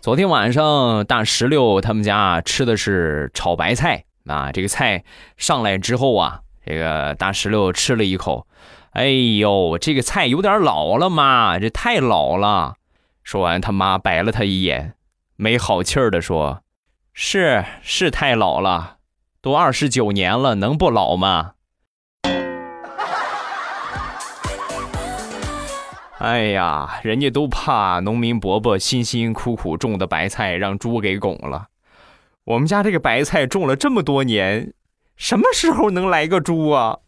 昨天晚上大石榴他们家吃的是炒白菜啊，这个菜上来之后啊，这个大石榴吃了一口，哎呦，这个菜有点老了妈，这太老了。说完，他妈白了他一眼，没好气儿的说：“是是太老了，都二十九年了，能不老吗？”哎呀，人家都怕农民伯伯辛辛苦苦种的白菜让猪给拱了。我们家这个白菜种了这么多年，什么时候能来个猪啊？